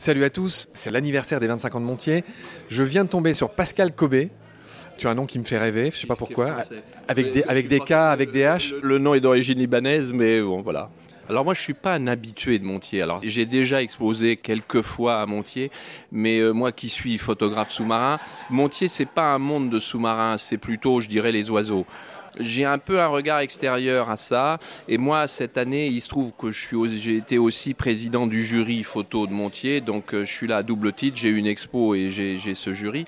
Salut à tous, c'est l'anniversaire des 25 ans de Montier. Je viens de tomber sur Pascal Cobé. Tu as un nom qui me fait rêver, je sais pas pourquoi. Avec des, avec des K, avec des H. Le nom est d'origine libanaise, mais bon, voilà. Alors moi, je suis pas un habitué de Montier. Alors j'ai déjà exposé quelques fois à Montier, mais euh, moi qui suis photographe sous-marin, Montier c'est pas un monde de sous-marins, c'est plutôt, je dirais, les oiseaux j'ai un peu un regard extérieur à ça. Et moi, cette année, il se trouve que j'ai été aussi président du jury photo de Montier, donc euh, je suis là à double titre. J'ai une expo et j'ai, ce jury.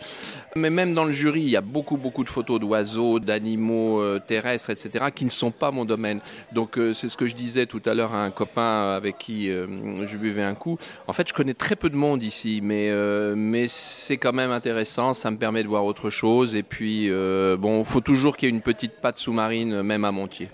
Mais même dans le jury, il y a beaucoup, beaucoup de photos d'oiseaux, d'animaux euh, terrestres, etc., qui ne sont pas mon domaine. Donc c'est ce que je disais tout à l'heure un copain avec qui je buvais un coup. En fait, je connais très peu de monde ici, mais mais c'est quand même intéressant. Ça me permet de voir autre chose. Et puis bon, faut toujours qu'il y ait une petite patte sous-marine, même à Montier.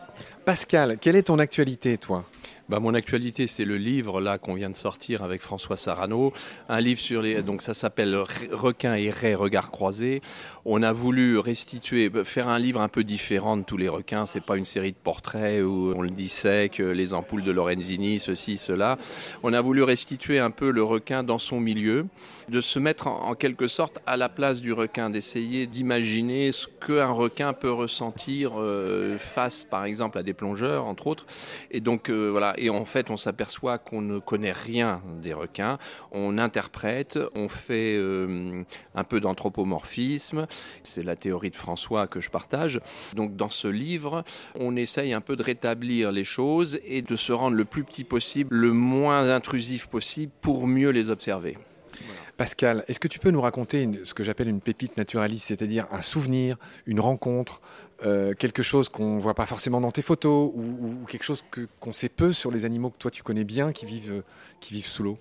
Pascal, quelle est ton actualité, toi? Bah, mon actualité, c'est le livre là qu'on vient de sortir avec François Sarano, un livre sur les donc ça s'appelle Requins et raies regards croisés. On a voulu restituer, faire un livre un peu différent de tous les requins. C'est pas une série de portraits où on le dissèque, les ampoules de Lorenzini, ceci, cela. On a voulu restituer un peu le requin dans son milieu, de se mettre en, quelque sorte à la place du requin, d'essayer d'imaginer ce qu'un requin peut ressentir euh, face, par exemple, à des plongeurs, entre autres. Et donc euh, voilà. Et en fait, on s'aperçoit qu'on ne connaît rien des requins. On interprète, on fait euh, un peu d'anthropomorphisme c'est la théorie de François que je partage. Donc dans ce livre, on essaye un peu de rétablir les choses et de se rendre le plus petit possible, le moins intrusif possible pour mieux les observer. Pascal, est-ce que tu peux nous raconter ce que j'appelle une pépite naturaliste, c'est-à-dire un souvenir, une rencontre, euh, quelque chose qu'on ne voit pas forcément dans tes photos, ou, quelque chose qu'on sait peu sur les animaux que toi tu connais bien qui vivent, qui vivent sous l'eau?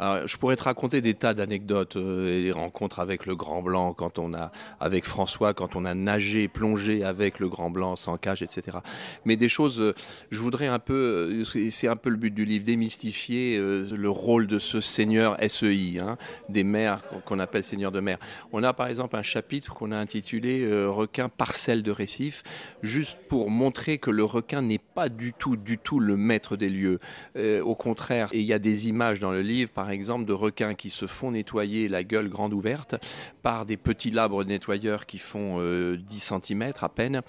Je pourrais te raconter des tas d'anecdotes euh, et des rencontres avec le Grand Blanc, quand on a, avec François, quand on a nagé, plongé avec le Grand Blanc sans cage, etc. Mais des choses, euh, je voudrais un peu, euh, c'est un peu le but du livre, démystifier le rôle de ce seigneur SEI, hein, des mers qu'on appelle seigneur de mer. On a par exemple un chapitre qu'on a intitulé Requin parcelle de récif, juste pour montrer que le requin n'est pas du tout, du tout le maître des lieux. au contraire, et il y a des images dans le livre, par par exemple de requins qui se font nettoyer la gueule grande ouverte par des petits labres nettoyeurs qui font 10 euh, cm à peine.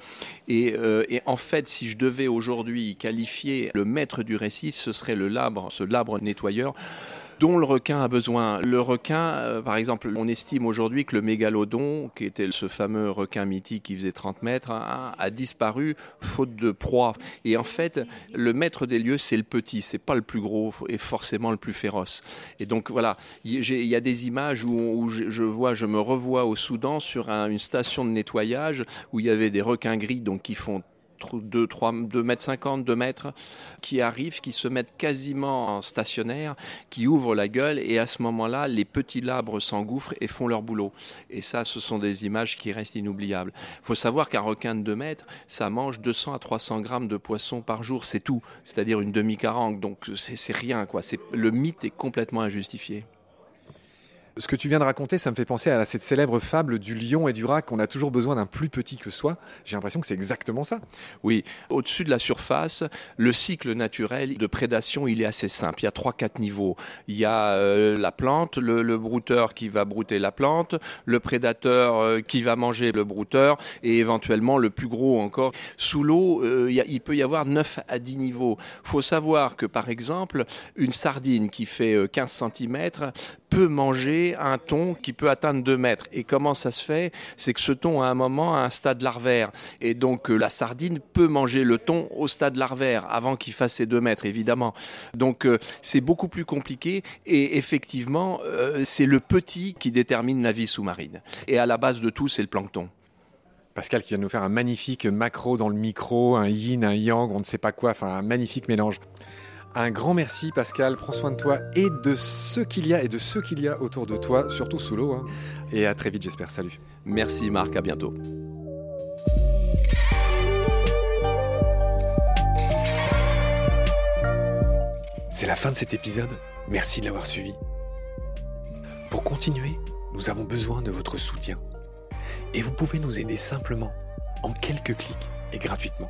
Euh, et, en fait, si je devais aujourd'hui qualifier le maître du récif, ce serait le labre, ce labre nettoyeur dont le requin a besoin. Le requin, euh, par exemple, on estime aujourd'hui que le mégalodon, qui était ce fameux requin mythique qui faisait 30 mètres, a, disparu faute de proie. Et en fait, le maître des lieux, c'est le petit, c'est pas le plus gros et forcément le plus féroce. Et donc voilà, il y a des images où, je vois, je me revois au Soudan sur une station de nettoyage où il y avait des requins gris donc qui font 2, 3, 2 mètres 50, 2 mètres, qui arrivent, qui se mettent quasiment en stationnaire, qui ouvrent la gueule et à ce moment-là, les petits labres s'engouffrent et font leur boulot. Et ça, ce sont des images qui restent inoubliables. Il faut savoir qu'un requin de 2 mètres, ça mange 200 à 300 grammes de poisson par jour, c'est tout. C'est-à-dire une demi-carangue. Donc c'est rien, quoi. Le mythe est complètement injustifié ce que tu viens de raconter, ça me fait penser à cette célèbre fable du lion et du rat qu'on a toujours besoin d'un plus petit que soi. J'ai l'impression que c'est exactement ça. Oui, au-dessus de la surface, le cycle naturel de prédation, il est assez simple. Il y a trois, quatre niveaux. Il y a euh, la plante, le, brouteur qui va brouter la plante, le prédateur euh, qui va manger le brouteur et éventuellement le plus gros encore. Sous l'eau, euh, il, peut y avoir 9 à 10 niveaux. faut savoir que par exemple, une sardine qui fait 15 cm peut manger un thon qui peut atteindre 2 mètres. Et comment ça se fait? C'est que ce thon, à un moment, a un stade larvaire. Et donc, euh, la sardine peut manger le thon au stade larvaire avant qu'il fasse ses 2 mètres, évidemment. Donc, euh, c'est beaucoup plus compliqué. Et effectivement, euh, c'est le petit qui détermine la vie sous-marine. Et à la base de tout, c'est le plancton. Pascal qui vient nous faire un magnifique macro dans le micro, un yin, un yang, on ne sait pas quoi, enfin un magnifique mélange. Un grand merci Pascal, prends soin de toi et de ce qu'il y a et de ce qu'il y a autour de toi, surtout sous l'eau. Hein. Et à très vite j'espère, salut. Merci Marc, à bientôt. C'est la fin de cet épisode, merci de l'avoir suivi. Pour continuer, nous avons besoin de votre soutien. Et vous pouvez nous aider simplement, en quelques clics et gratuitement.